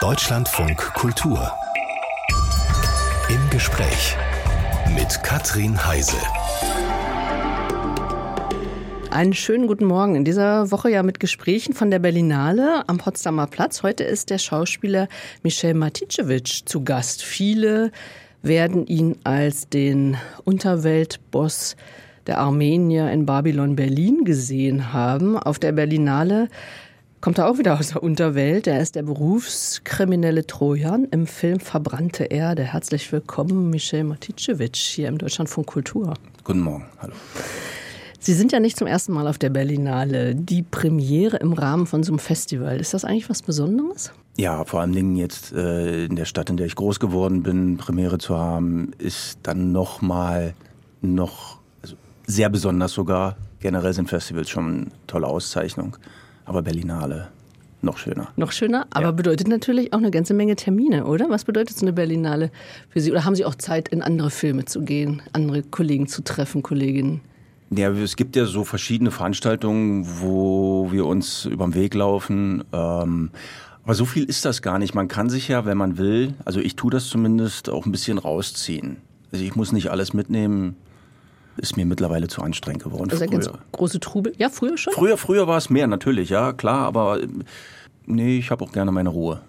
Deutschlandfunk Kultur. Im Gespräch mit Katrin Heise. Einen schönen guten Morgen. In dieser Woche ja mit Gesprächen von der Berlinale am Potsdamer Platz. Heute ist der Schauspieler Michel Maticevic zu Gast. Viele werden ihn als den Unterweltboss der Armenier in Babylon Berlin gesehen haben. Auf der Berlinale kommt er auch wieder aus der Unterwelt. Er ist der berufskriminelle Trojan im Film Verbrannte Erde. Herzlich willkommen, Michel Maticevic, hier im Deutschlandfunk Kultur. Guten Morgen, hallo. Sie sind ja nicht zum ersten Mal auf der Berlinale. Die Premiere im Rahmen von so einem Festival. Ist das eigentlich was Besonderes? Ja, vor allen Dingen jetzt äh, in der Stadt, in der ich groß geworden bin, Premiere zu haben, ist dann noch mal noch also sehr besonders sogar. Generell sind Festivals schon eine tolle Auszeichnung, aber Berlinale noch schöner. Noch schöner, aber ja. bedeutet natürlich auch eine ganze Menge Termine, oder? Was bedeutet so eine Berlinale für Sie? Oder haben Sie auch Zeit, in andere Filme zu gehen, andere Kollegen zu treffen, Kolleginnen? Ja, es gibt ja so verschiedene Veranstaltungen, wo wir uns über den Weg laufen. Ähm, aber so viel ist das gar nicht. Man kann sich ja, wenn man will, also ich tue das zumindest, auch ein bisschen rausziehen. Also ich muss nicht alles mitnehmen. Ist mir mittlerweile zu anstrengend geworden. Ja ganz große Trubel. Ja, früher schon? Früher, früher war es mehr, natürlich, ja, klar. Aber nee, ich habe auch gerne meine Ruhe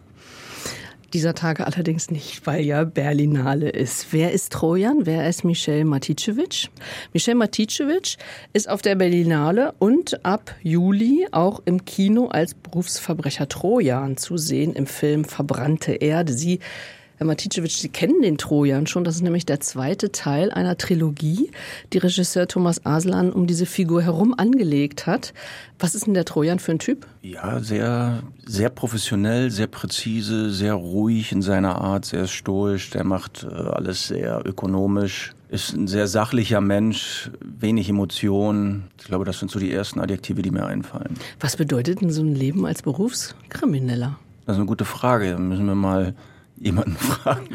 dieser Tage allerdings nicht, weil ja Berlinale ist. Wer ist Trojan? Wer ist Michel Maticevic? Michel Maticevic ist auf der Berlinale und ab Juli auch im Kino als Berufsverbrecher Trojan zu sehen im Film Verbrannte Erde. Sie Herr Maticevic, Sie kennen den Trojan schon. Das ist nämlich der zweite Teil einer Trilogie, die Regisseur Thomas Aslan um diese Figur herum angelegt hat. Was ist denn der Trojan für ein Typ? Ja, sehr, sehr professionell, sehr präzise, sehr ruhig in seiner Art, sehr stoisch. Der macht äh, alles sehr ökonomisch ist ein sehr sachlicher Mensch, wenig Emotionen. Ich glaube, das sind so die ersten Adjektive, die mir einfallen. Was bedeutet denn so ein Leben als Berufskrimineller? Das ist eine gute Frage. Da müssen wir mal jemanden fragen.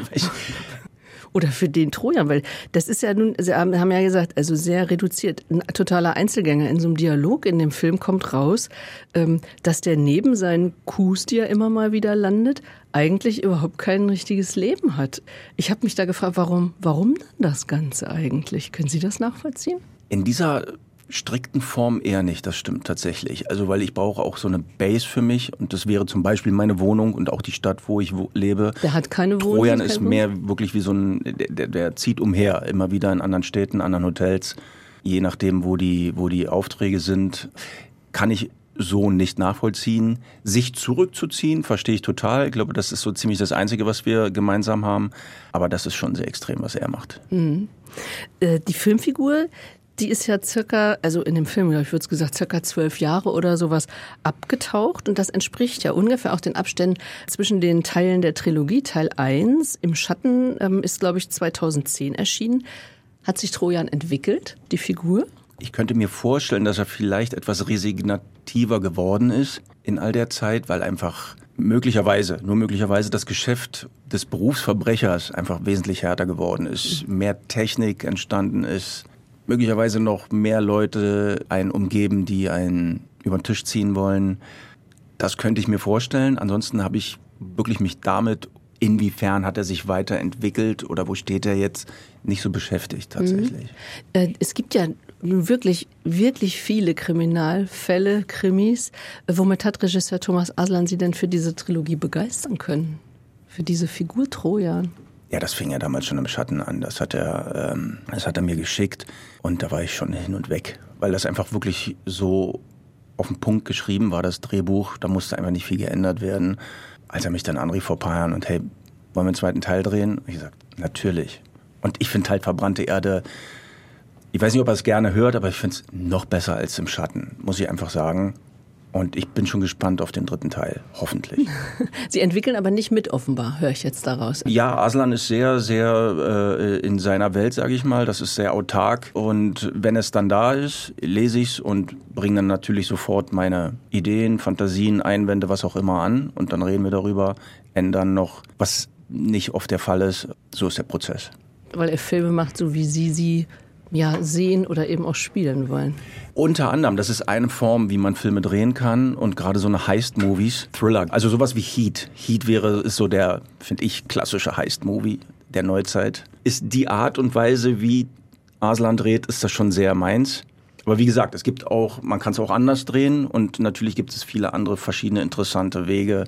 Oder für den Trojan, weil das ist ja nun, Sie haben ja gesagt, also sehr reduziert. Ein totaler Einzelgänger in so einem Dialog in dem Film kommt raus, ähm, dass der neben seinen Coups, die er immer mal wieder landet, eigentlich überhaupt kein richtiges Leben hat. Ich habe mich da gefragt, warum, warum dann das Ganze eigentlich? Können Sie das nachvollziehen? In dieser strikten Form eher nicht, das stimmt tatsächlich. Also weil ich brauche auch so eine Base für mich und das wäre zum Beispiel meine Wohnung und auch die Stadt, wo ich lebe. Der hat keine Wohnung. Trojan ist mehr wirklich wie so ein, der, der zieht umher, immer wieder in anderen Städten, anderen Hotels, je nachdem, wo die, wo die Aufträge sind. Kann ich so nicht nachvollziehen. Sich zurückzuziehen, verstehe ich total. Ich glaube, das ist so ziemlich das Einzige, was wir gemeinsam haben. Aber das ist schon sehr extrem, was er macht. Mhm. Äh, die Filmfigur, die ist ja circa, also in dem Film, ich würde es gesagt, circa zwölf Jahre oder sowas abgetaucht. Und das entspricht ja ungefähr auch den Abständen zwischen den Teilen der Trilogie. Teil 1 im Schatten ähm, ist, glaube ich, 2010 erschienen. Hat sich Trojan entwickelt, die Figur? Ich könnte mir vorstellen, dass er vielleicht etwas resignativer geworden ist in all der Zeit, weil einfach möglicherweise, nur möglicherweise das Geschäft des Berufsverbrechers einfach wesentlich härter geworden ist, mehr Technik entstanden ist, möglicherweise noch mehr Leute einen umgeben, die einen über den Tisch ziehen wollen. Das könnte ich mir vorstellen. Ansonsten habe ich wirklich mich damit, inwiefern hat er sich weiterentwickelt oder wo steht er jetzt, nicht so beschäftigt tatsächlich. Mhm. Es gibt ja wirklich, wirklich viele Kriminalfälle, Krimis. Womit hat Regisseur Thomas Aslan Sie denn für diese Trilogie begeistern können? Für diese Figur Trojan? Ja, das fing ja damals schon im Schatten an. Das hat er, ähm, das hat er mir geschickt und da war ich schon hin und weg, weil das einfach wirklich so auf den Punkt geschrieben war, das Drehbuch. Da musste einfach nicht viel geändert werden. Als er mich dann anrief vor ein paar Jahren und hey, wollen wir einen zweiten Teil drehen? Ich gesagt, natürlich. Und ich finde halt verbrannte Erde, ich weiß nicht, ob er es gerne hört, aber ich finde es noch besser als im Schatten, muss ich einfach sagen. Und ich bin schon gespannt auf den dritten Teil, hoffentlich. Sie entwickeln aber nicht mit offenbar, höre ich jetzt daraus. Ja, Aslan ist sehr, sehr äh, in seiner Welt, sage ich mal. Das ist sehr autark. Und wenn es dann da ist, lese ich es und bringe dann natürlich sofort meine Ideen, Fantasien, Einwände, was auch immer an. Und dann reden wir darüber, ändern noch, was nicht oft der Fall ist. So ist der Prozess. Weil er Filme macht, so wie Sie sie ja, sehen oder eben auch spielen wollen. Unter anderem, das ist eine Form, wie man Filme drehen kann und gerade so eine Heist-Movies, Thriller, also sowas wie Heat. Heat wäre, ist so der, finde ich, klassische Heist-Movie der Neuzeit. Ist die Art und Weise, wie Aslan dreht, ist das schon sehr meins. Aber wie gesagt, es gibt auch, man kann es auch anders drehen und natürlich gibt es viele andere verschiedene interessante Wege.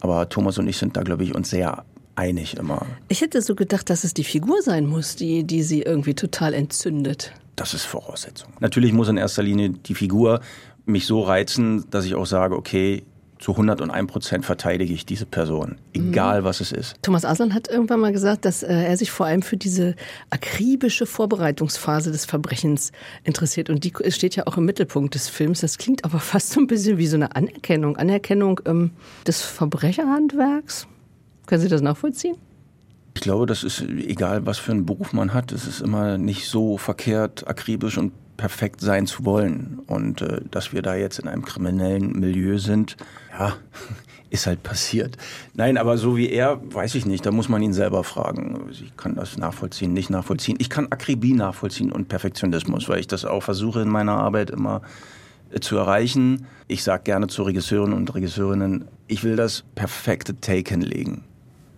Aber Thomas und ich sind da, glaube ich, uns sehr einig immer. Ich hätte so gedacht, dass es die Figur sein muss, die, die sie irgendwie total entzündet. Das ist Voraussetzung. Natürlich muss in erster Linie die Figur mich so reizen, dass ich auch sage, okay, zu 101 Prozent verteidige ich diese Person, egal mhm. was es ist. Thomas Aslan hat irgendwann mal gesagt, dass äh, er sich vor allem für diese akribische Vorbereitungsphase des Verbrechens interessiert. Und die steht ja auch im Mittelpunkt des Films. Das klingt aber fast so ein bisschen wie so eine Anerkennung. Anerkennung ähm, des Verbrecherhandwerks. Können Sie das nachvollziehen? Ich glaube, das ist egal, was für einen Beruf man hat. Es ist immer nicht so verkehrt, akribisch und perfekt sein zu wollen. Und äh, dass wir da jetzt in einem kriminellen Milieu sind, ja, ist halt passiert. Nein, aber so wie er, weiß ich nicht. Da muss man ihn selber fragen. Ich kann das nachvollziehen, nicht nachvollziehen. Ich kann Akribie nachvollziehen und Perfektionismus, weil ich das auch versuche in meiner Arbeit immer äh, zu erreichen. Ich sage gerne zu Regisseuren und Regisseurinnen, ich will das perfekte Take hinlegen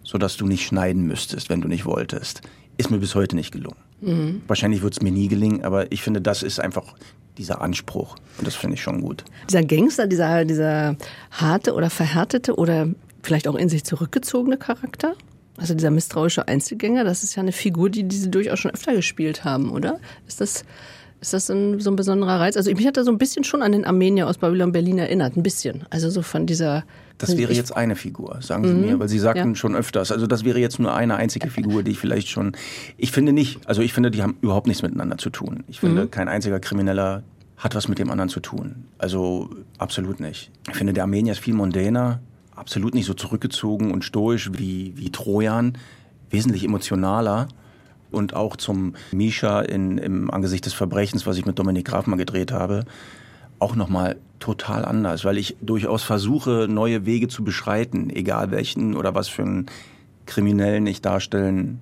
sodass du nicht schneiden müsstest, wenn du nicht wolltest. Ist mir bis heute nicht gelungen. Mhm. Wahrscheinlich wird es mir nie gelingen, aber ich finde, das ist einfach dieser Anspruch. Und das finde ich schon gut. Dieser Gangster, dieser, dieser harte oder verhärtete oder vielleicht auch in sich zurückgezogene Charakter? Also dieser misstrauische Einzelgänger, das ist ja eine Figur, die diese durchaus schon öfter gespielt haben, oder? Ist das, ist das ein, so ein besonderer Reiz? Also mich hat er so ein bisschen schon an den Armenier aus Babylon Berlin erinnert, ein bisschen. Also so von dieser das wäre jetzt eine Figur, sagen Sie mhm. mir, weil Sie sagten ja. schon öfters. Also das wäre jetzt nur eine einzige Figur, die ich vielleicht schon. Ich finde nicht, also ich finde, die haben überhaupt nichts miteinander zu tun. Ich finde, mhm. kein einziger Krimineller hat was mit dem anderen zu tun. Also absolut nicht. Ich finde, der Armenier ist viel mondäner, absolut nicht so zurückgezogen und stoisch wie, wie Trojan, wesentlich emotionaler. Und auch zum Misha in, im Angesicht des Verbrechens, was ich mit Dominik Graf mal gedreht habe, auch nochmal total anders, weil ich durchaus versuche, neue Wege zu beschreiten, egal welchen oder was für einen Kriminellen ich darstellen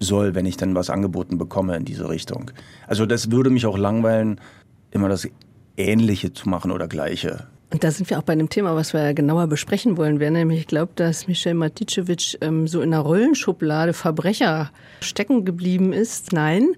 soll, wenn ich dann was angeboten bekomme in diese Richtung. Also das würde mich auch langweilen, immer das Ähnliche zu machen oder Gleiche. Und da sind wir auch bei einem Thema, was wir genauer besprechen wollen. Wer nämlich ich glaube, dass Michel Maticevic ähm, so in der Rollenschublade Verbrecher stecken geblieben ist. Nein,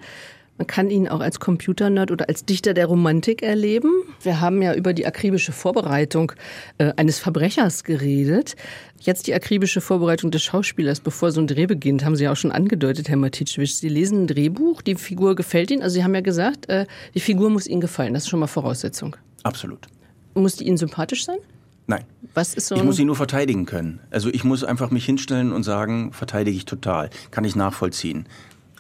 man kann ihn auch als Computernerd oder als Dichter der Romantik erleben. Wir haben ja über die akribische Vorbereitung äh, eines Verbrechers geredet. Jetzt die akribische Vorbereitung des Schauspielers, bevor so ein Dreh beginnt, haben Sie ja auch schon angedeutet, Herr Matitschewitsch. Sie lesen ein Drehbuch, die Figur gefällt Ihnen. Also Sie haben ja gesagt, äh, die Figur muss Ihnen gefallen. Das ist schon mal Voraussetzung. Absolut. Muss die Ihnen sympathisch sein? Nein. Was ist so ich muss sie nur verteidigen können. Also ich muss einfach mich hinstellen und sagen, verteidige ich total. Kann ich nachvollziehen.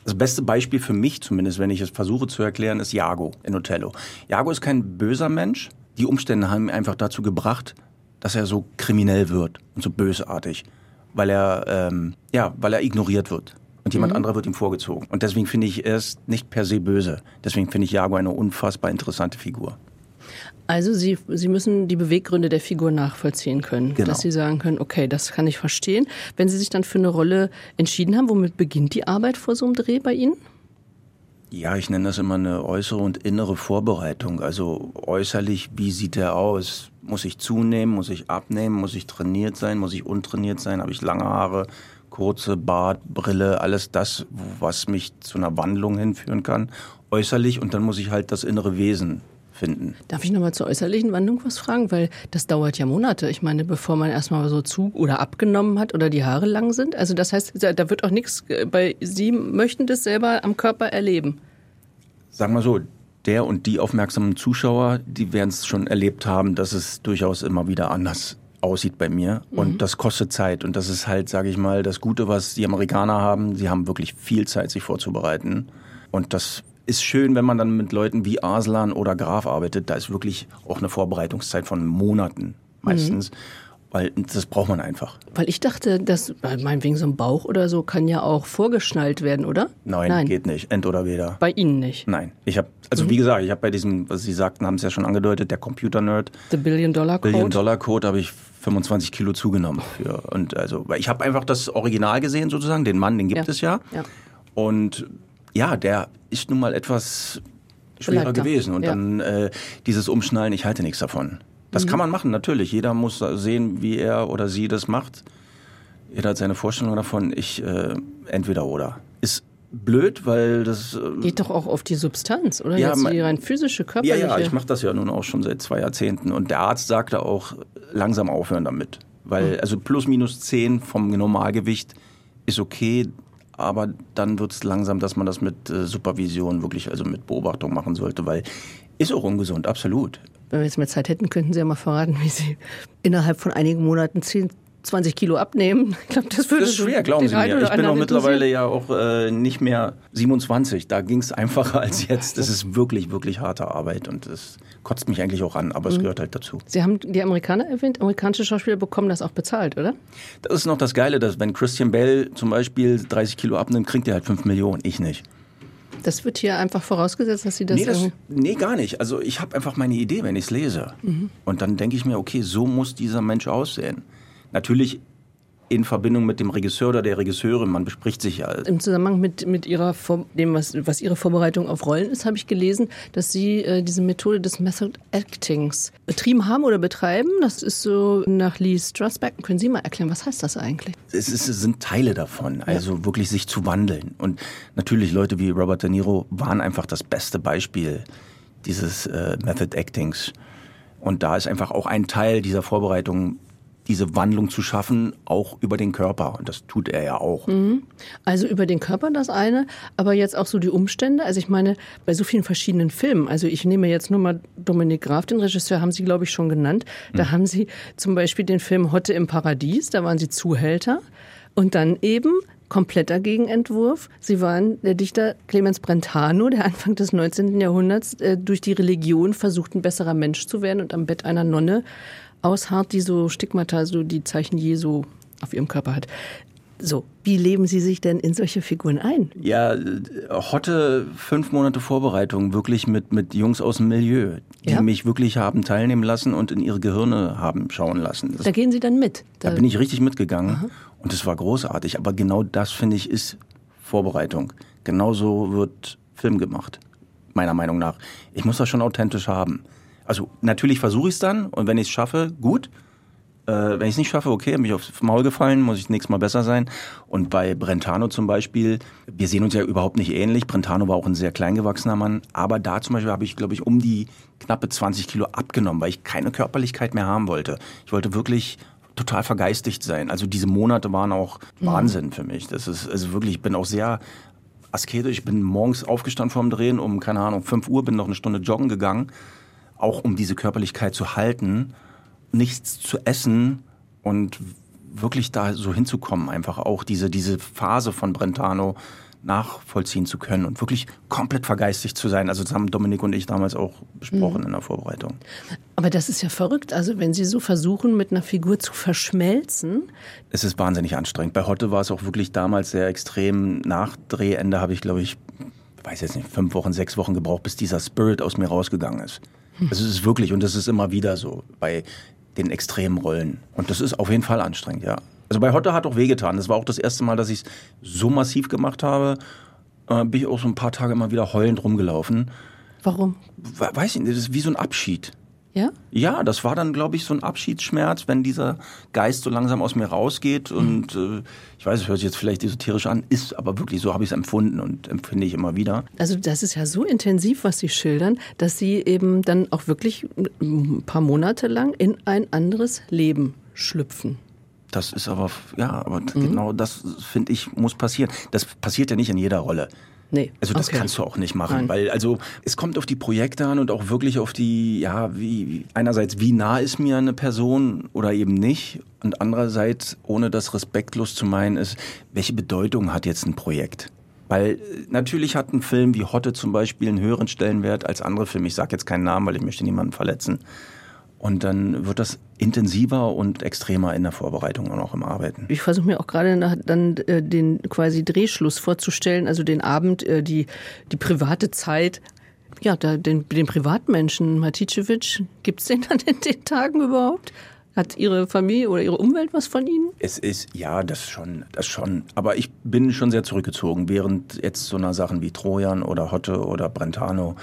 Das beste Beispiel für mich zumindest, wenn ich es versuche zu erklären, ist Jago in Othello. Jago ist kein böser Mensch. Die Umstände haben ihn einfach dazu gebracht, dass er so kriminell wird und so bösartig, weil er ähm, ja, weil er ignoriert wird und jemand mhm. anderer wird ihm vorgezogen. Und deswegen finde ich, er ist nicht per se böse. Deswegen finde ich Jago eine unfassbar interessante Figur. Also Sie, Sie müssen die Beweggründe der Figur nachvollziehen können, genau. dass Sie sagen können, okay, das kann ich verstehen. Wenn Sie sich dann für eine Rolle entschieden haben, womit beginnt die Arbeit vor so einem Dreh bei Ihnen? Ja, ich nenne das immer eine äußere und innere Vorbereitung. Also äußerlich, wie sieht er aus? Muss ich zunehmen? Muss ich abnehmen? Muss ich trainiert sein? Muss ich untrainiert sein? Habe ich lange Haare? kurze Bart, Brille, alles das, was mich zu einer Wandlung hinführen kann, äußerlich und dann muss ich halt das innere Wesen finden. Darf ich nochmal zur äußerlichen Wandlung was fragen? Weil das dauert ja Monate. Ich meine, bevor man erstmal so zu oder abgenommen hat oder die Haare lang sind. Also das heißt, da wird auch nichts äh, bei Sie möchten das selber am Körper erleben. Sagen wir so, der und die aufmerksamen Zuschauer, die werden es schon erlebt haben, dass es durchaus immer wieder anders aussieht bei mir. Und mhm. das kostet Zeit. Und das ist halt, sage ich mal, das Gute, was die Amerikaner haben. Sie haben wirklich viel Zeit, sich vorzubereiten. Und das ist schön, wenn man dann mit Leuten wie Aslan oder Graf arbeitet. Da ist wirklich auch eine Vorbereitungszeit von Monaten meistens. Mhm. Weil das braucht man einfach. Weil ich dachte, dass meinetwegen so ein Bauch oder so kann ja auch vorgeschnallt werden, oder? Nein, Nein. geht nicht. End oder weder. Bei Ihnen nicht? Nein. Ich habe, also mhm. wie gesagt, ich habe bei diesem, was Sie sagten, haben es ja schon angedeutet, der Computer-Nerd. The Billion Dollar Code. Billion Dollar Code habe ich 25 Kilo zugenommen für. Und also, ich habe einfach das Original gesehen sozusagen, den Mann, den gibt ja. es ja. ja. Und ja, der ist nun mal etwas schwerer Beleibter. gewesen. Und Ja. dann äh, dieses Umschnallen, ich halte nichts davon. Das kann man machen, natürlich. Jeder muss sehen, wie er oder sie das macht. Jeder hat seine Vorstellung davon. Ich äh, entweder oder. Ist blöd, weil das. Äh, Geht doch auch auf die Substanz, oder? Ja, Jetzt mein- die rein physische, ja, körperliche. ja, ich mache das ja nun auch schon seit zwei Jahrzehnten. Und der Arzt sagte auch, langsam aufhören damit. Weil, also plus minus 10 vom Normalgewicht ist okay, aber dann wird es langsam, dass man das mit äh, Supervision wirklich, also mit Beobachtung machen sollte, weil ist auch ungesund, absolut. Wenn wir jetzt mehr Zeit hätten, könnten Sie ja mal verraten, wie Sie innerhalb von einigen Monaten 10, 20 Kilo abnehmen. Ich glaube, das würde Das ist schwer, glauben Sie mir. Ich bin auch mittlerweile ja auch äh, nicht mehr 27. Da ging es einfacher als jetzt. Das ist wirklich, wirklich harte Arbeit und das kotzt mich eigentlich auch an, aber es gehört halt dazu. Sie haben die Amerikaner erwähnt. Amerikanische Schauspieler bekommen das auch bezahlt, oder? Das ist noch das Geile, dass wenn Christian Bell zum Beispiel 30 Kilo abnimmt, kriegt er halt 5 Millionen. Ich nicht. Das wird hier einfach vorausgesetzt, dass Sie das, Nee, das, nee gar nicht. Also ich habe einfach meine Idee, wenn ich es lese. Und dann denke ich mir, okay, so muss dieser Mensch aussehen. Natürlich in Verbindung mit dem Regisseur oder der Regisseurin, man bespricht sich ja. Im Zusammenhang mit, mit ihrer Vor dem, was, was Ihre Vorbereitung auf Rollen ist, habe ich gelesen, dass Sie äh, diese Methode des Method Actings betrieben haben oder betreiben. Das ist so nach Lee Strasberg. Können Sie mal erklären, was heißt das eigentlich? Es, ist, es sind Teile davon, also wirklich sich zu wandeln. Und natürlich Leute wie Robert De Niro waren einfach das beste Beispiel dieses äh, Method Actings. Und da ist einfach auch ein Teil dieser Vorbereitung, diese Wandlung zu schaffen, auch über den Körper. Und das tut er ja auch. Also über den Körper das eine, aber jetzt auch so die Umstände. Also ich meine, bei so vielen verschiedenen Filmen, also ich nehme jetzt nur mal Dominik Graf, den Regisseur, haben Sie, glaube ich, schon genannt. Da haben Sie zum Beispiel den Film Hotte im Paradies, da waren Sie Zuhälter. Und dann eben kompletter Gegenentwurf. Sie waren der Dichter Clemens Brentano, der Anfang des 19. Jahrhunderts äh, durch die Religion versucht, ein besserer Mensch zu werden und am Bett einer Nonne ausharrt, die so Stigmata, so die Zeichen Jesu auf ihrem Körper hat. So, wie leben Sie sich denn in solche Figuren ein? Ja, Hotte, fünf Monate Vorbereitung, wirklich mit, mit Jungs aus dem Milieu, die Ja? mich wirklich haben teilnehmen lassen und in ihre Gehirne haben schauen lassen. Das Da gehen Sie dann mit. Da bin ich richtig mitgegangen und es war großartig. Aber genau das, finde ich, ist Vorbereitung. Genauso wird Film gemacht, meiner Meinung nach. Ich muss das schon authentisch haben. Also natürlich versuche ich es dann und wenn ich es schaffe, gut. Äh, wenn ich es nicht schaffe, okay, bin ich aufs Maul gefallen, muss ich nächstes Mal besser sein. Und bei Brentano zum Beispiel, wir sehen uns ja überhaupt nicht ähnlich. Brentano war auch ein sehr kleingewachsener Mann. Aber da zum Beispiel habe ich, glaube ich, um die knappe 20 Kilo abgenommen, weil ich keine Körperlichkeit mehr haben wollte. Ich wollte wirklich total vergeistigt sein. Also diese Monate waren auch Wahnsinn für mich. Das ist also wirklich, ich bin auch sehr asketisch. Ich bin morgens aufgestanden vorm Drehen um, keine Ahnung, 5 Uhr, bin noch eine Stunde joggen gegangen, auch um diese Körperlichkeit zu halten, nichts zu essen und wirklich da so hinzukommen, einfach auch diese, diese Phase von Brentano nachvollziehen zu können und wirklich komplett vergeistigt zu sein. Also das haben Dominik und ich damals auch besprochen in der Vorbereitung. Aber das ist ja verrückt. Also wenn Sie so versuchen, mit einer Figur zu verschmelzen, Es ist wahnsinnig anstrengend. Bei Hotte war es auch wirklich damals sehr extrem. Nach Drehende habe ich, glaube ich, weiß jetzt nicht, fünf Wochen, sechs Wochen gebraucht, bis dieser Spirit aus mir rausgegangen ist. Also es ist wirklich, und das ist immer wieder so bei den extremen Rollen. Und das ist auf jeden Fall anstrengend, ja. Also bei Hotte hat auch wehgetan. Das war auch das erste Mal, dass ich es so massiv gemacht habe. Äh, bin ich auch so ein paar Tage immer wieder heulend rumgelaufen. warum? We- Weiß ich nicht, das ist wie so ein Abschied. Ja? Ja, das war dann, glaube ich, so ein Abschiedsschmerz, wenn dieser Geist so langsam aus mir rausgeht. Und äh, ich weiß, es hört sich jetzt vielleicht esoterisch an, ist aber wirklich so habe ich es empfunden und empfinde ich immer wieder. Also das ist ja so intensiv, was Sie schildern, dass Sie eben dann auch wirklich ein paar Monate lang in ein anderes Leben schlüpfen. Das ist aber, ja, aber genau das, finde ich, muss passieren. Das passiert ja nicht in jeder Rolle. Nee. Also das okay. kannst du auch nicht machen, Nein. weil also es kommt auf die Projekte an und auch wirklich auf die, ja, wie einerseits wie nah ist mir eine Person oder eben nicht und andererseits, ohne das respektlos zu meinen, ist, welche Bedeutung hat jetzt ein Projekt? Weil äh, natürlich hat ein Film wie Hotte zum Beispiel einen höheren Stellenwert als andere Filme. Ich sage jetzt keinen Namen, weil ich möchte niemanden verletzen. Und dann wird das intensiver und extremer in der Vorbereitung und auch im Arbeiten. Ich versuche mir auch gerade nach, dann äh, den quasi Drehschluss vorzustellen, also den Abend, äh, die, die private Zeit. Ja, da, den, den Privatmenschen, Maticevic, gibt es den dann in den Tagen überhaupt? Hat Ihre Familie oder Ihre Umwelt was von Ihnen? Es ist, ja, das schon, das schon. Aber ich bin schon sehr zurückgezogen, während jetzt so einer Sachen wie Trojan oder Hotte oder Brentano,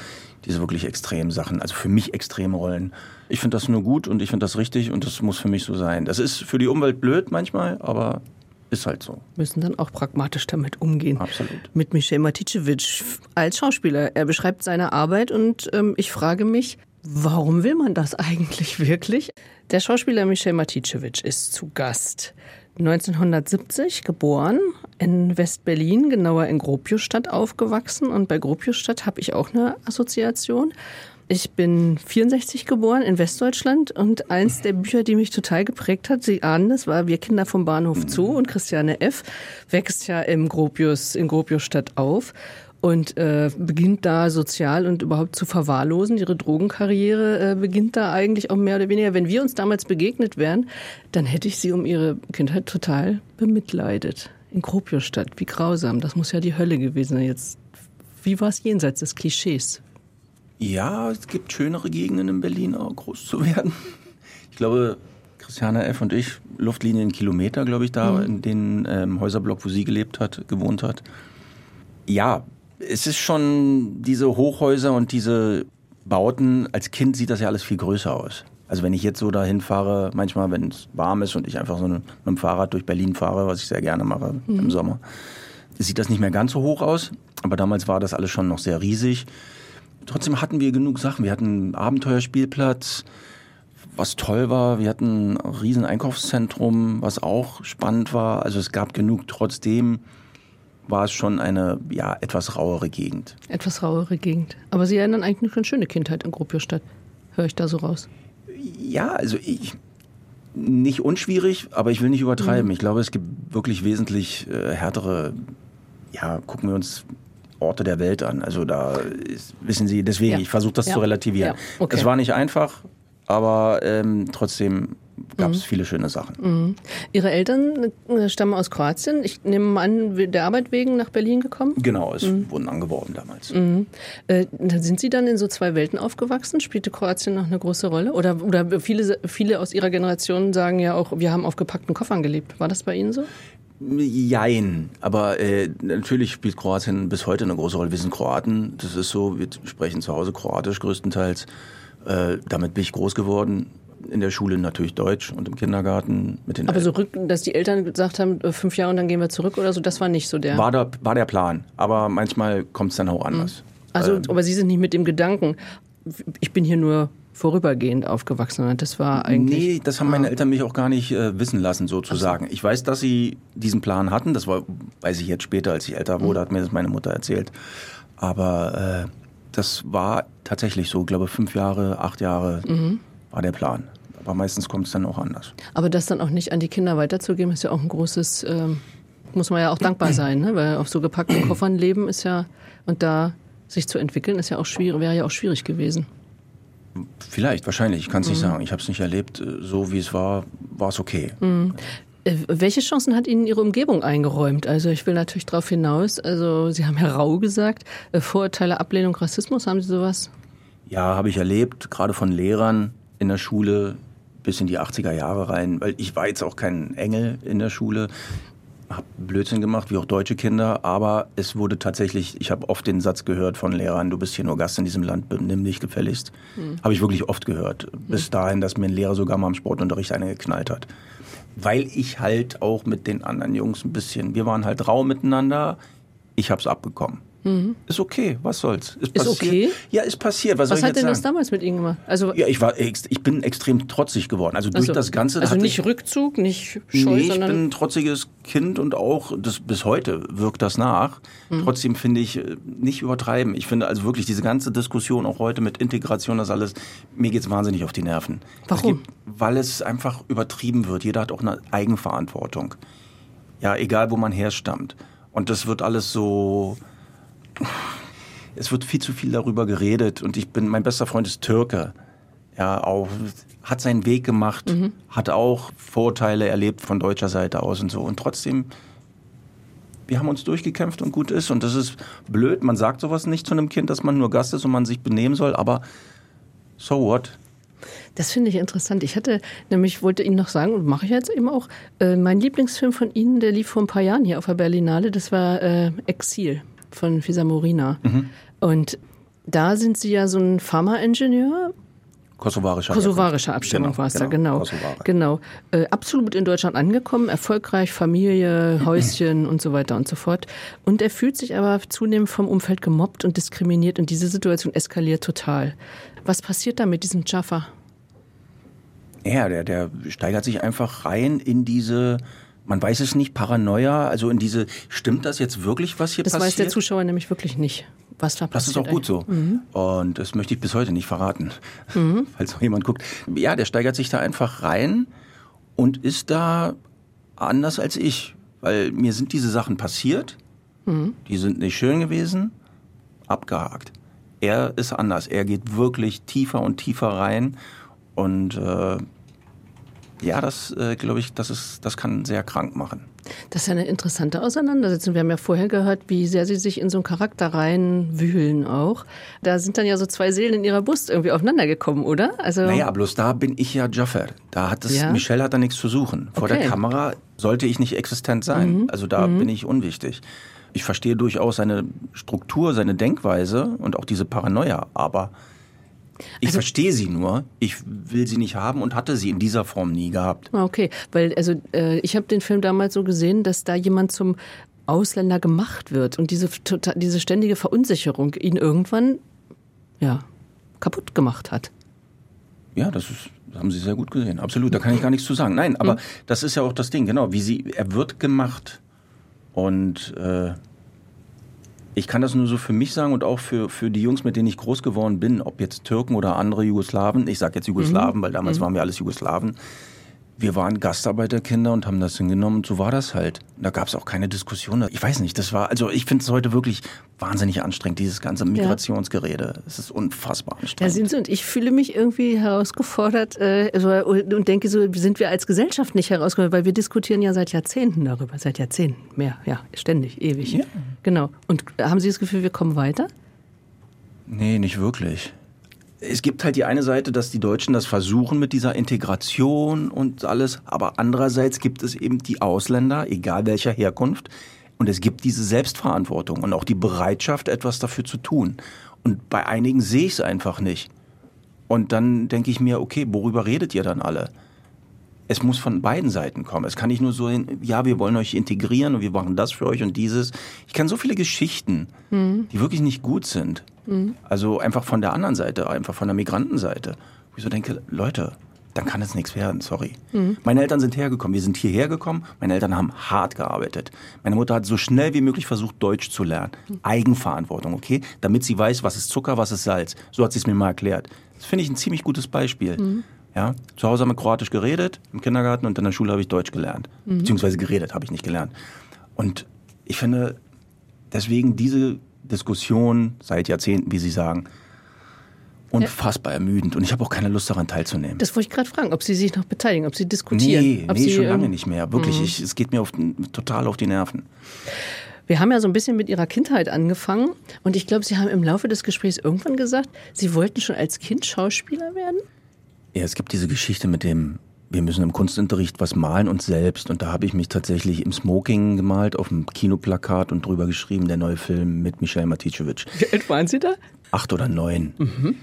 diese wirklich extremen Sachen, also für mich extreme Rollen. Ich finde das nur gut und ich finde das richtig und das muss für mich so sein. Das ist für die Umwelt blöd manchmal, aber ist halt so. Müssen dann auch pragmatisch damit umgehen. Absolut. Mit Michel Maticevic als Schauspieler. Er beschreibt seine Arbeit und ähm, ich frage mich, Warum will man das eigentlich wirklich? Der Schauspieler Michel Maticevic ist zu Gast. 1970 geboren, in West-Berlin, genauer in Gropiusstadt aufgewachsen. Und bei Gropiusstadt habe ich auch eine Assoziation. Ich bin 64 geboren in Westdeutschland und eins der Bücher, die mich total geprägt hat, Sie ahnen es, war Wir Kinder vom Bahnhof Zoo und Christiane F. wächst ja im Gropius, in Gropiusstadt auf und äh, beginnt da sozial und überhaupt zu verwahrlosen. Ihre Drogenkarriere äh, beginnt da eigentlich auch mehr oder weniger. Wenn wir uns damals begegnet wären, dann hätte ich sie um ihre Kindheit total bemitleidet. In Kropiusstadt, wie grausam. Das muss ja die Hölle gewesen sein. Jetzt, wie war es jenseits des Klischees? Ja, es gibt schönere Gegenden in Berlin, auch groß zu werden. Ich glaube, Christiane F. und ich, Luftlinien Kilometer, glaube ich, da mhm. in den ähm, Häuserblock, wo sie gelebt hat, gewohnt hat. Ja, es ist schon diese Hochhäuser und diese Bauten, als Kind sieht das ja alles viel größer aus. Also wenn ich jetzt so dahin fahre, manchmal, wenn es warm ist und ich einfach so mit dem Fahrrad durch Berlin fahre, was ich sehr gerne mache mhm. im Sommer, sieht das nicht mehr ganz so hoch aus. Aber damals war das alles schon noch sehr riesig. Trotzdem hatten wir genug Sachen. Wir hatten einen Abenteuerspielplatz, was toll war. Wir hatten ein riesen Einkaufszentrum, was auch spannend war. Also es gab genug. Trotzdem war es schon eine ja, etwas rauere Gegend. Etwas rauere Gegend. Aber Sie erinnern eigentlich eine schöne Kindheit in Gruppierstadt. Höre ich da so raus? Ja, also ich. Nicht unschwierig, aber ich will nicht übertreiben. Mhm. Ich glaube, es gibt wirklich wesentlich äh, härtere, ja, gucken wir uns Orte der Welt an. Also da ist, wissen Sie, deswegen, ja. ich versuche das ja. zu relativieren. Ja. Okay. Es war nicht einfach, aber ähm, trotzdem gab es mhm. viele schöne Sachen. Mhm. Ihre Eltern äh, stammen aus Kroatien. Ich nehme an, der Arbeit wegen nach Berlin gekommen? Genau, es mhm. wurden angeworben damals. Mhm. Äh, sind Sie dann in so zwei Welten aufgewachsen? Spielte Kroatien noch eine große Rolle? Oder, oder viele, viele aus Ihrer Generation sagen ja auch, wir haben auf gepackten Koffern gelebt. War das bei Ihnen so? Jein, aber äh, natürlich spielt Kroatien bis heute eine große Rolle. Wir sind Kroaten, das ist so, wir sprechen zu Hause Kroatisch größtenteils. Äh, damit bin ich groß geworden in der Schule natürlich Deutsch und im Kindergarten mit den Aber so rück, dass die Eltern gesagt haben, äh, fünf Jahre und dann gehen wir zurück oder so, das war nicht so der. War der, war der Plan, aber manchmal kommt es dann auch anders. Also, ähm, aber Sie sind nicht mit dem Gedanken, ich bin hier nur vorübergehend aufgewachsen. Das war eigentlich. Nee, das haben meine Eltern mich auch gar nicht äh, wissen lassen, sozusagen. So. Ich weiß, dass sie diesen Plan hatten. Das war, weiß ich jetzt später, als ich älter wurde, mhm. hat mir das meine Mutter erzählt. Aber äh, das war tatsächlich so, ich glaube, fünf Jahre, acht Jahre. Mhm war der Plan. Aber meistens kommt es dann auch anders. Aber das dann auch nicht an die Kinder weiterzugeben, ist ja auch ein großes, ähm, muss man ja auch dankbar sein, ne? weil auf so gepackten Koffern leben ist ja, und da sich zu entwickeln, ist ja auch schwierig, wäre ja auch schwierig gewesen. Vielleicht, wahrscheinlich, ich kann es nicht mhm. sagen. Ich habe es nicht erlebt. So wie es war, war es okay. Mhm. Äh, welche Chancen hat Ihnen Ihre Umgebung eingeräumt? Also ich will natürlich darauf hinaus, also Sie haben ja rau gesagt, äh, Vorurteile, Ablehnung, Rassismus, haben Sie sowas? Ja, habe ich erlebt, gerade von Lehrern, in der Schule bis in die 80er Jahre rein, weil ich war jetzt auch kein Engel in der Schule, habe Blödsinn gemacht, wie auch deutsche Kinder, aber es wurde tatsächlich, ich habe oft den Satz gehört von Lehrern, du bist hier nur Gast in diesem Land, nimm dich gefälligst. Mhm. Habe ich wirklich oft gehört. Bis dahin, dass mir ein Lehrer sogar mal im Sportunterricht eine geknallt hat. Weil ich halt auch mit den anderen Jungs ein bisschen, wir waren halt rau miteinander, ich habe es abbekommen. Mhm. Ist okay, was soll's? Ist, ist okay? Ja, ist passiert. Was, was hat denn das damals mit Ihnen gemacht? Also ja, ich war, ich bin extrem trotzig geworden. Also durch also, das Ganze. Also nicht ich, Rückzug, nicht Scheu, nee, ich bin ein trotziges Kind und auch das, bis heute wirkt das nach. Mhm. Trotzdem finde ich äh, nicht übertreiben. Ich finde also wirklich diese ganze Diskussion auch heute mit Integration, das alles, mir geht's wahnsinnig auf die Nerven. Warum? Gibt, weil es einfach übertrieben wird. Jeder hat auch eine Eigenverantwortung. Ja, egal wo man herstammt. Und das wird alles so es wird viel zu viel darüber geredet und ich bin, mein bester Freund ist Türke. Ja, auch, hat seinen Weg gemacht, mhm. hat auch Vorteile erlebt von deutscher Seite aus und so. Und trotzdem, wir haben uns durchgekämpft und gut ist. Und das ist blöd. Man sagt sowas nicht zu einem Kind, dass man nur Gast ist und man sich benehmen soll, aber so what? Das finde ich interessant. Ich hatte nämlich, wollte Ihnen noch sagen, und mache ich jetzt eben auch, äh, mein Lieblingsfilm von Ihnen, der lief vor ein paar Jahren hier auf der Berlinale, das war äh, Exil von Fisa Morina. Mhm. Und da sind Sie ja so ein Pharmaingenieur. Kosovarischer, Kosovarischer Abstammung genau, war es genau, da, genau. Genau. Äh, absolut in Deutschland angekommen, erfolgreich, Familie, Häuschen und so weiter und so fort. Und er fühlt sich aber zunehmend vom Umfeld gemobbt und diskriminiert und diese Situation eskaliert total. Was passiert da mit diesem Jaffa? Ja, der, der steigert sich einfach rein in diese, man weiß es nicht, Paranoia, also in diese, stimmt das jetzt wirklich, was hier das passiert? Das weiß der Zuschauer nämlich wirklich nicht, was da passiert. Das ist auch gut so. Mhm. Und das möchte ich bis heute nicht verraten, mhm. falls noch jemand guckt. Ja, der steigert sich da einfach rein und ist da anders als ich, weil mir sind diese Sachen passiert, mhm. die sind nicht schön gewesen, abgehakt. Er ist anders, er geht wirklich tiefer und tiefer rein und äh, ja, das äh, glaube ich, das ist, das kann sehr krank machen. Das ist eine interessante Auseinandersetzung. Wir haben ja vorher gehört, wie sehr Sie sich in so einen Charakter reinwühlen auch. Da sind dann ja so zwei Seelen in Ihrer Brust irgendwie aufeinander gekommen, oder? Also naja, bloß da bin ich ja Jaffer. Da hat es, ja. Michelle hat da nichts zu suchen. Vor okay. der Kamera sollte ich nicht existent sein. Mhm. Also da mhm. bin ich unwichtig. Ich verstehe durchaus seine Struktur, seine Denkweise und auch diese Paranoia, aber ich also, verstehe sie nur, ich will sie nicht haben und hatte sie in dieser Form nie gehabt. Ah, okay, weil also äh, ich habe den Film damals so gesehen, dass da jemand zum Ausländer gemacht wird und diese tota-, diese ständige Verunsicherung ihn irgendwann ja kaputt gemacht hat. Ja, das ist haben Sie sehr gut gesehen. Absolut, da kann ich gar nichts zu sagen. Nein, aber hm. das ist ja auch das Ding, genau, wie sie er wird gemacht und äh, ich kann das nur so für mich sagen und auch für, für die Jungs, mit denen ich groß geworden bin, ob jetzt Türken oder andere Jugoslawen. Ich sage jetzt Jugoslawen, mhm. weil damals mhm. waren wir alles Jugoslawen wir waren Gastarbeiterkinder und haben das hingenommen und so war das halt. Da gab es auch keine Diskussion. Ich weiß nicht, das war, also ich finde es heute wirklich wahnsinnig anstrengend, dieses ganze Migrationsgerede. Es ist unfassbar anstrengend. Ja, sind Sie und ich fühle mich irgendwie herausgefordert äh, also, und denke so, sind wir als Gesellschaft nicht herausgefordert, weil wir diskutieren ja seit Jahrzehnten darüber, seit Jahrzehnten mehr, ja, ständig, ewig. Ja. Genau. Und haben Sie das Gefühl, wir kommen weiter? Nee, nicht wirklich es gibt halt die eine Seite, dass die Deutschen das versuchen mit dieser Integration und alles, aber andererseits gibt es eben die Ausländer, egal welcher Herkunft, und es gibt diese Selbstverantwortung und auch die Bereitschaft, etwas dafür zu tun. Und bei einigen sehe ich es einfach nicht. Und dann denke ich mir, okay, worüber redet ihr dann alle? Es muss von beiden Seiten kommen. Es kann nicht nur so, ja, wir wollen euch integrieren und wir machen das für euch und dieses. Ich kann so viele Geschichten, mhm. die wirklich nicht gut sind. Mhm. Also einfach von der anderen Seite, einfach von der Migrantenseite. Wo ich so denke, Leute, dann kann es nichts werden, sorry. Mhm. Meine Eltern sind hergekommen, wir sind hierher gekommen, meine Eltern haben hart gearbeitet. Meine Mutter hat so schnell wie möglich versucht, Deutsch zu lernen. Mhm. Eigenverantwortung, okay? Damit sie weiß, was ist Zucker, was ist Salz. So hat sie es mir mal erklärt. Das finde ich ein ziemlich gutes Beispiel. Mhm. Ja, zu Hause haben wir Kroatisch geredet, im Kindergarten und in der Schule habe ich Deutsch gelernt. Mhm. Beziehungsweise geredet habe ich nicht gelernt. Und ich finde, deswegen diese Diskussion seit Jahrzehnten, wie Sie sagen, unfassbar ermüdend. Und ich habe auch keine Lust daran teilzunehmen. Das wollte ich gerade fragen, ob Sie sich noch beteiligen, ob Sie diskutieren. Nee, ob nee Sie, schon lange ähm, nicht mehr. Wirklich, mhm. ich, es geht mir auf, total auf die Nerven. Wir haben ja so ein bisschen mit Ihrer Kindheit angefangen und ich glaube, Sie haben im Laufe des Gesprächs irgendwann gesagt, Sie wollten schon als Kind Schauspieler werden? Ja, es gibt diese Geschichte mit dem, wir müssen im Kunstunterricht was malen uns selbst. Und da habe ich mich tatsächlich im Smoking gemalt, auf dem Kinoplakat und drüber geschrieben, der neue Film mit Michael Maticevic. Wie alt waren Sie da? Acht oder neun. Mhm.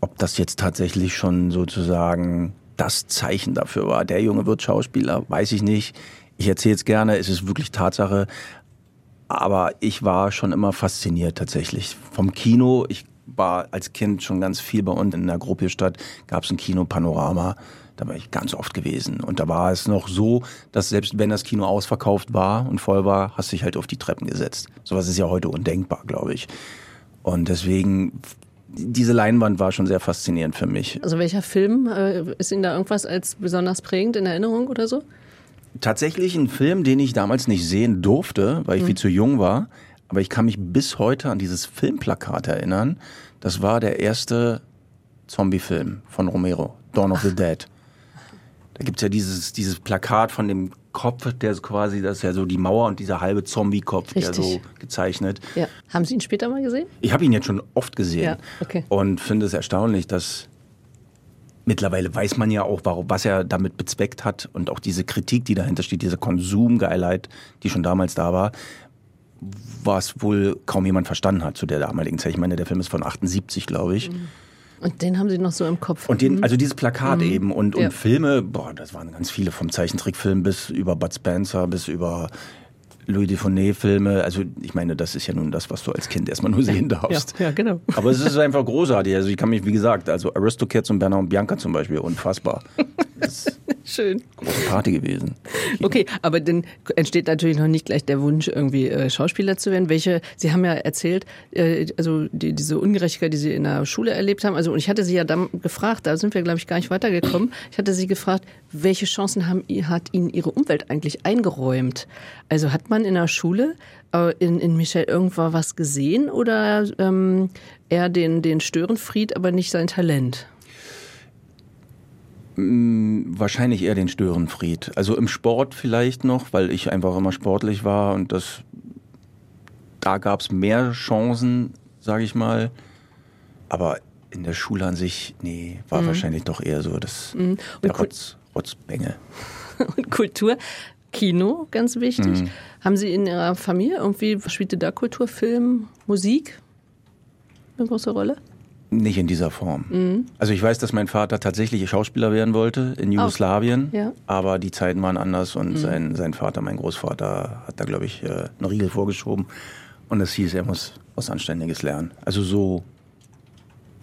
Ob das jetzt tatsächlich schon sozusagen das Zeichen dafür war, der Junge wird Schauspieler, weiß ich nicht. Ich erzähle es gerne, es ist wirklich Tatsache. Aber ich war schon immer fasziniert tatsächlich vom Kino. Ich war als Kind schon ganz viel bei uns in der Gruppestadt, gab es ein Kino Panorama. Da war ich ganz oft gewesen. Und da war es noch so, dass selbst wenn das Kino ausverkauft war und voll war, hast du dich halt auf die Treppen gesetzt. Sowas ist ja heute undenkbar, glaube ich. Und deswegen, diese Leinwand war schon sehr faszinierend für mich. Also welcher Film äh, ist Ihnen da irgendwas als besonders prägend in Erinnerung oder so? Tatsächlich ein Film, den ich damals nicht sehen durfte, weil ich mhm. viel zu jung war. Aber ich kann mich bis heute an dieses Filmplakat erinnern. Das war der erste Zombie-Film von Romero, Dawn of the Dead. Da gibt's ja dieses, dieses Plakat von dem Kopf, der ist quasi, das ist ja so die Mauer und dieser halbe Zombie-Kopf, der so gezeichnet. Ja. Haben Sie ihn später mal gesehen? Ich habe ihn jetzt schon oft gesehen ja, okay. und finde es erstaunlich, dass mittlerweile weiß man ja auch, was er damit bezweckt hat und auch diese Kritik, die dahinter steht, diese Konsumgeilheit, die schon damals da war, was wohl kaum jemand verstanden hat zu der damaligen Zeit. Ich meine, der Film ist von 78, glaube ich. Mhm. Und den haben Sie noch so im Kopf. Und den, also dieses Plakat mhm. eben und, und ja. Filme, boah, das waren ganz viele, vom Zeichentrickfilm bis über Bud Spencer, bis über Louis Dufournet-Filme, also ich meine, das ist ja nun das, was du als Kind erstmal nur sehen darfst. Ja, ja, genau. Aber es ist einfach großartig. Also ich kann mich, wie gesagt, also Aristocats und Bernard und Bianca zum Beispiel, unfassbar. Schön. Große Party gewesen. Okay, aber dann entsteht natürlich noch nicht gleich der Wunsch, irgendwie äh, Schauspieler zu werden. Welche, Sie haben ja erzählt, äh, also die, diese Ungerechtigkeit, die Sie in der Schule erlebt haben. Also und ich hatte Sie ja dann gefragt, da sind wir, glaube ich, gar nicht weitergekommen. Ich hatte Sie gefragt, welche Chancen haben, hat Ihnen Ihre Umwelt eigentlich eingeräumt? Also hat man in der Schule äh, in, in Michel irgendwo was gesehen oder ähm, eher den, den Störenfried, aber nicht sein Talent? Mm, wahrscheinlich eher den Störenfried. Also im Sport vielleicht noch, weil ich einfach immer sportlich war und das da gab es mehr Chancen, sage ich mal. Aber in der Schule an sich, nee, war mhm. wahrscheinlich doch eher so das mhm. der Rotz, Rotzbänge. Und Kultur, Kino, ganz wichtig. Mhm. Haben Sie in Ihrer Familie irgendwie, spielte da Kultur, Film, Musik eine große Rolle? Nicht in dieser Form. Mhm. Also ich weiß, dass mein Vater tatsächlich Schauspieler werden wollte in Jugoslawien, ja. aber die Zeiten waren anders und mhm. sein, sein Vater, mein Großvater, hat da, glaube ich, äh, einen Riegel vorgeschoben. Und es hieß, er muss was Anständiges lernen. Also so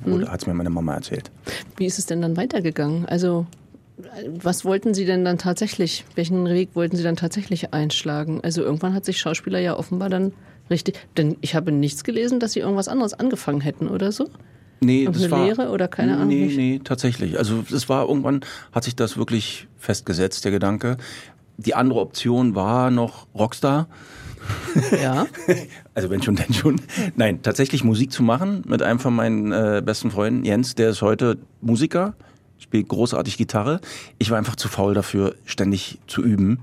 mhm. hat es mir meine Mama erzählt. Wie ist es denn dann weitergegangen? Also was wollten Sie denn dann tatsächlich, welchen Weg wollten Sie dann tatsächlich einschlagen? Also irgendwann hat sich Schauspieler ja offenbar dann richtig, denn ich habe nichts gelesen, dass Sie irgendwas anderes angefangen hätten oder so. Nee, das eine war, Lehre oder keine Ahnung? Nee, nee, tatsächlich. Also es war irgendwann, hat sich das wirklich festgesetzt, der Gedanke. Die andere Option war noch Rockstar. Ja. also wenn schon, denn schon. Nein, tatsächlich Musik zu machen mit einem von meinen äh, besten Freunden, Jens, der ist heute Musiker, spielt großartig Gitarre. Ich war einfach zu faul dafür, ständig zu üben.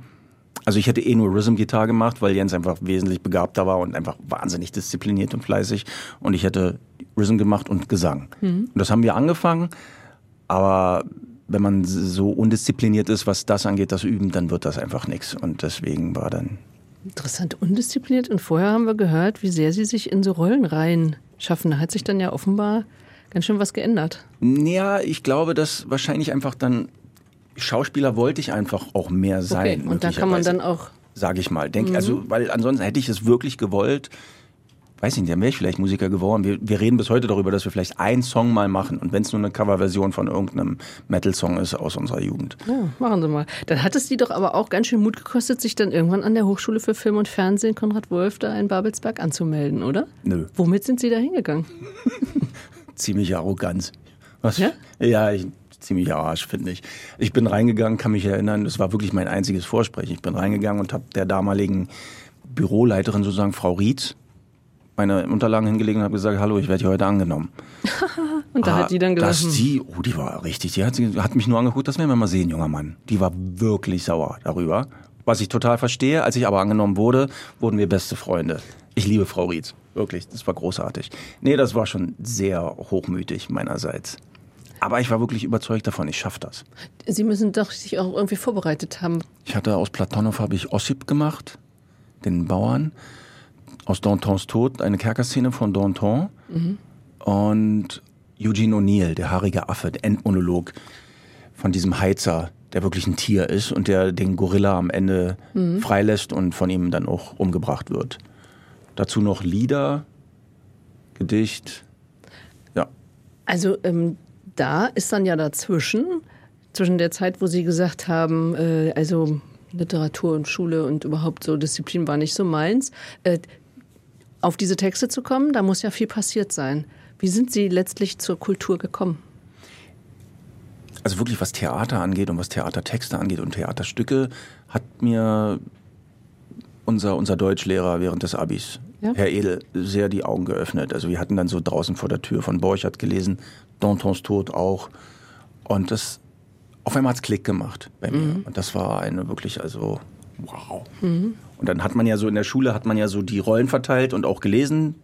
Also ich hätte eh nur Rhythm-Gitarre gemacht, weil Jens einfach wesentlich begabter war und einfach wahnsinnig diszipliniert und fleißig. Und ich hätte Rhythm gemacht und Gesang. Mhm. Und das haben wir angefangen, aber wenn man so undiszipliniert ist, was das angeht, das Üben, dann wird das einfach nichts. Und deswegen war dann. Interessant, undiszipliniert. Und vorher haben wir gehört, wie sehr Sie sich in so Rollen rein schaffen. Da hat sich dann ja offenbar ganz schön was geändert. Ja, ich glaube, dass wahrscheinlich einfach dann Schauspieler wollte ich einfach auch mehr sein. Okay. Und da kann man dann auch. Sage ich mal. Denk, mhm. Also, weil ansonsten hätte ich es wirklich gewollt weiß nicht, dann wäre ich vielleicht Musiker geworden. Wir, wir reden bis heute darüber, dass wir vielleicht einen Song mal machen und wenn es nur eine Coverversion von irgendeinem Metal-Song ist aus unserer Jugend. Ja, machen Sie mal. Dann hat es die doch aber auch ganz schön Mut gekostet, sich dann irgendwann an der Hochschule für Film und Fernsehen Konrad Wolf da in Babelsberg anzumelden, oder? Nö. Womit sind Sie da hingegangen? Ziemlich Arroganz. Was? Ja, ja ich, ziemlich Arsch, finde ich. Ich bin reingegangen, kann mich erinnern, das war wirklich mein einziges Vorsprechen. Ich bin reingegangen und habe der damaligen Büroleiterin sozusagen, Frau Rietz, meine Unterlagen hingelegt und habe gesagt, hallo, ich werde hier heute angenommen. und da ah, hat die dann gesagt, dass die, oh, die war richtig, die hat, hat mich nur angeguckt, das werden wir mal sehen, junger Mann. Die war wirklich sauer darüber. Was ich total verstehe, als ich aber angenommen wurde, wurden wir beste Freunde. Ich liebe Frau Rietz, wirklich, das war großartig. Nee, das war schon sehr hochmütig meinerseits. Aber ich war wirklich überzeugt davon, ich schaffe das. Sie müssen doch sich auch irgendwie vorbereitet haben. Ich hatte aus Platonow habe ich Ossip gemacht, den Bauern aus Dantons Tod, eine Kerkerszene von Danton. Mhm. Und Eugene O'Neill, der haarige Affe, der Endmonolog von diesem Heizer, der wirklich ein Tier ist und der den Gorilla am Ende mhm. freilässt und von ihm dann auch umgebracht wird. Dazu noch Lieder, Gedicht. Ja. Also ähm, da ist dann ja dazwischen, zwischen der Zeit, wo Sie gesagt haben, äh, also Literatur und Schule und überhaupt so Disziplin war nicht so meins. Äh, auf diese Texte zu kommen, da muss ja viel passiert sein. Wie sind Sie letztlich zur Kultur gekommen? Also wirklich, was Theater angeht und was Theatertexte angeht und Theaterstücke, hat mir unser, unser Deutschlehrer während des Abis, ja? Herr Edel, sehr die Augen geöffnet. Also wir hatten dann so draußen vor der Tür von Borchardt gelesen, Dantons Tod auch. Und das, auf einmal hat es Klick gemacht bei mir. Mhm. Und das war eine wirklich, also, wow. Mhm. Und dann hat man ja so in der Schule hat man ja so die Rollen verteilt und auch gelesen.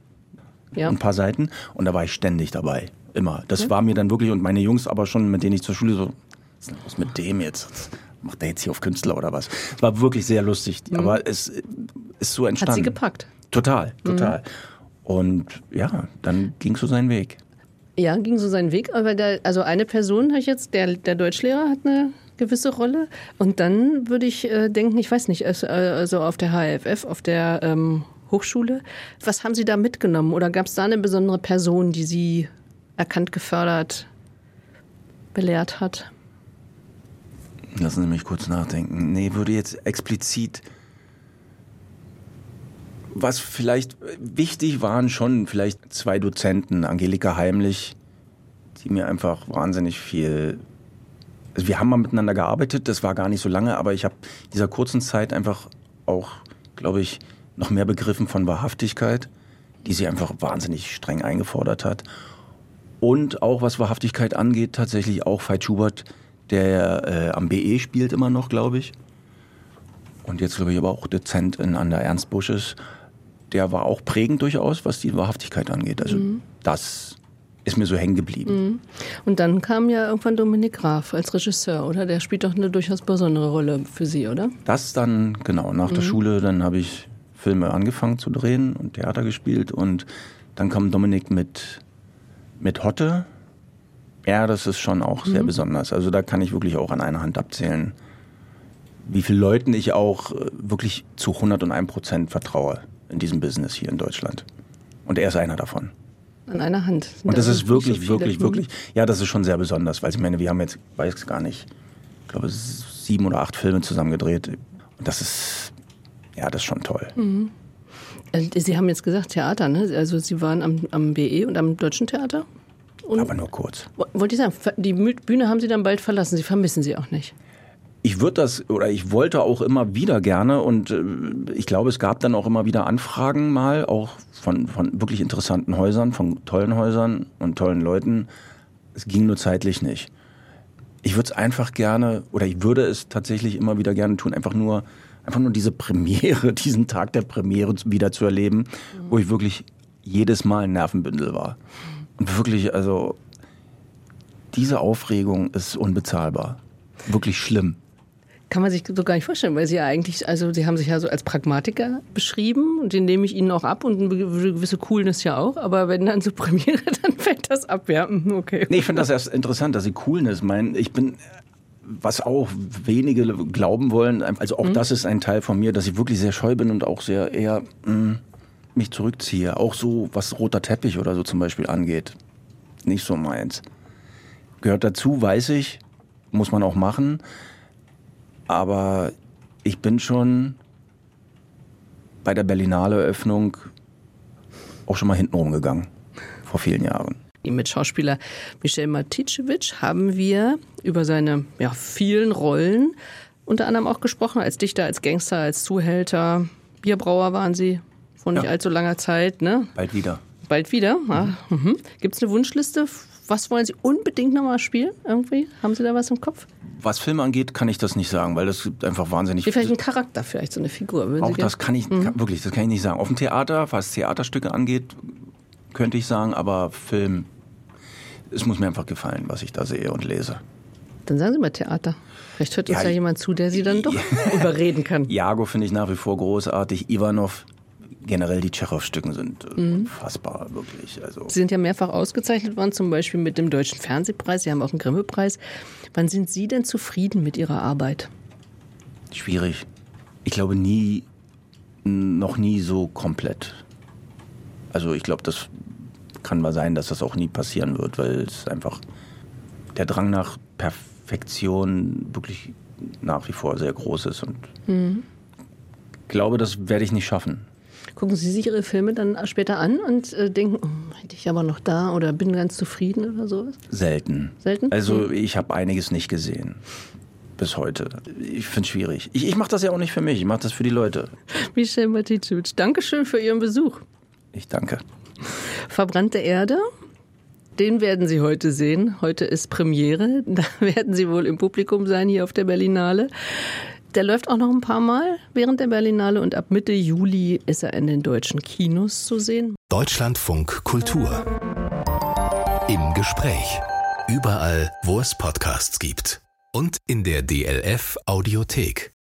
Ja. Ein paar Seiten. Und da war ich ständig dabei. immer. Das war mir dann wirklich, und meine Jungs aber schon, mit denen ich zur Schule so, was ist denn los mit dem jetzt? Macht der jetzt hier auf Künstler oder was? Es war wirklich sehr lustig, aber es ist so entstanden. Hat sie gepackt. Total, total. Und ja, dann ging so seinen Weg. Ja, ging so seinen Weg, aber der, also eine Person habe ich jetzt, der, der Deutschlehrer hat eine gewisse Rolle. Und dann würde ich äh, denken, ich weiß nicht, also, also auf der HFF, auf der ähm, Hochschule, was haben Sie da mitgenommen? Oder gab es da eine besondere Person, die Sie erkannt, gefördert, belehrt hat? Lassen Sie mich kurz nachdenken. Nee, würde jetzt explizit. Was vielleicht wichtig waren schon vielleicht zwei Dozenten, Angelika Heimlich, die mir einfach wahnsinnig viel. Also wir haben mal miteinander gearbeitet, das war gar nicht so lange, aber ich habe dieser kurzen Zeit einfach auch, glaube ich, noch mehr begriffen von Wahrhaftigkeit, die sie einfach wahnsinnig streng eingefordert hat. Und auch was Wahrhaftigkeit angeht, tatsächlich auch Veit Schubert, der äh, am BE spielt immer noch, glaube ich. Und jetzt, glaube ich, aber auch Dozent in, an der Ernst Busches. Der war auch prägend durchaus, was die Wahrhaftigkeit angeht. Also das ist mir so hängen geblieben. Und dann kam ja irgendwann Dominik Graf als Regisseur, oder? Der spielt doch eine durchaus besondere Rolle für Sie, oder? Das dann, genau, nach der Schule, dann habe ich Filme angefangen zu drehen und Theater gespielt. Und dann kam Dominik mit, mit Hotte. Ja, das ist schon auch sehr besonders. Also da kann ich wirklich auch an einer Hand abzählen, wie vielen Leuten ich auch äh, wirklich zu 101 Prozent vertraue in diesem Business hier in Deutschland. Und er ist einer davon. An einer Hand. Und das also ist wirklich, so wirklich, Mhm. wirklich, ja, das ist schon sehr besonders, weil ich meine, wir haben jetzt, weiß ich gar nicht, ich glaube, sieben oder acht Filme zusammen gedreht. Und das ist, ja, das ist schon toll. Äh, Sie haben jetzt gesagt Theater, ne? Also Sie waren am, am BE und am Deutschen Theater? Und Aber nur kurz. Wo- Wollte ich sagen, die Bühne haben Sie dann bald verlassen. Sie vermissen sie auch nicht. Ich würde das oder ich wollte auch immer wieder gerne und äh, ich glaube, es gab dann auch immer wieder Anfragen mal, auch von, von wirklich interessanten Häusern, von tollen Häusern und tollen Leuten. Es ging nur zeitlich nicht. Ich würde es einfach gerne oder ich würde es tatsächlich immer wieder gerne tun, einfach nur, einfach nur diese Premiere, diesen Tag der Premiere wieder zu erleben, wo ich wirklich jedes Mal ein Nervenbündel war. Und wirklich, also diese Aufregung ist unbezahlbar. Wirklich schlimm. Kann man sich so gar nicht vorstellen, weil Sie ja eigentlich, also Sie haben sich ja so als Pragmatiker beschrieben und den nehme ich Ihnen auch ab und eine gewisse Coolness ja auch. Aber wenn dann so Premiere, dann fällt das ab, ja. Mhm, Okay. Nee, ich finde das erst interessant, dass sie Coolness meinen. Ich bin, was auch wenige glauben wollen, also auch das ist ein Teil von mir, dass ich wirklich sehr scheu bin und auch sehr eher mh, mich zurückziehe. Auch so, was roter Teppich oder so zum Beispiel angeht. Nicht so meins. Gehört dazu, weiß ich, muss man auch machen. Aber ich bin schon bei der Berlinale Eröffnung auch schon mal hinten rumgegangen. Vor vielen Jahren. Mit Schauspieler Michel Maticevic haben wir über seine ja, vielen Rollen unter anderem auch gesprochen, als Dichter, als Gangster, als Zuhälter. Bierbrauer waren Sie vor nicht Ja. allzu langer Zeit, ne? Bald wieder. Bald wieder. Ja. Mhm. Gibt es eine Wunschliste? Was wollen Sie unbedingt nochmal spielen? Irgendwie? Haben Sie da was im Kopf? Was Filme angeht, kann ich das nicht sagen, weil das gibt einfach wahnsinnig Wie vielleicht ein Charakter, vielleicht so eine Figur. Würden Auch das kann ich kann, wirklich, das kann ich nicht sagen. Auf dem Theater, was Theaterstücke angeht, könnte ich sagen, aber Film, es muss mir einfach gefallen, was ich da sehe und lese. Dann sagen Sie mal Theater. Vielleicht hört uns Ja, ja, jemand zu, der Sie dann doch überreden kann. Jago finde ich nach wie vor großartig. Ivanov, generell die Tschechow-Stücken sind äh, Mhm. unfassbar, wirklich. Also Sie sind ja mehrfach ausgezeichnet worden, zum Beispiel mit dem Deutschen Fernsehpreis. Sie haben auch einen Grimme-Preis. Wann sind Sie denn zufrieden mit Ihrer Arbeit? schwierig. Ich glaube nie, noch nie so komplett. Also ich glaube, das kann mal sein, dass das auch nie passieren wird, weil es einfach der Drang nach Perfektion wirklich nach wie vor sehr groß ist und ich glaube, das werde ich nicht schaffen. Gucken Sie sich Ihre Filme dann später an und äh, denken, oh, hätte ich aber noch da oder bin ganz zufrieden oder sowas? Selten. Selten? Also ich habe einiges nicht gesehen. Bis heute. Ich finde es schwierig. Ich, ich mache das ja auch nicht für mich, ich mache das für die Leute. Michel Maticevic, Dankeschön für Ihren Besuch. Ich danke. Verbrannte Erde, den werden Sie heute sehen. Heute ist Premiere. Da werden Sie wohl im Publikum sein hier auf der Berlinale. Der läuft auch noch ein paar Mal während der Berlinale und ab Mitte Juli ist er in den deutschen Kinos zu sehen. Deutschlandfunk Kultur. Im Gespräch. Überall, wo es Podcasts gibt. Und in der DLF Audiothek.